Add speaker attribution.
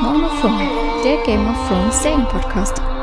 Speaker 1: Monofilm, der Game of Thrones Serienpodcast. Podcast.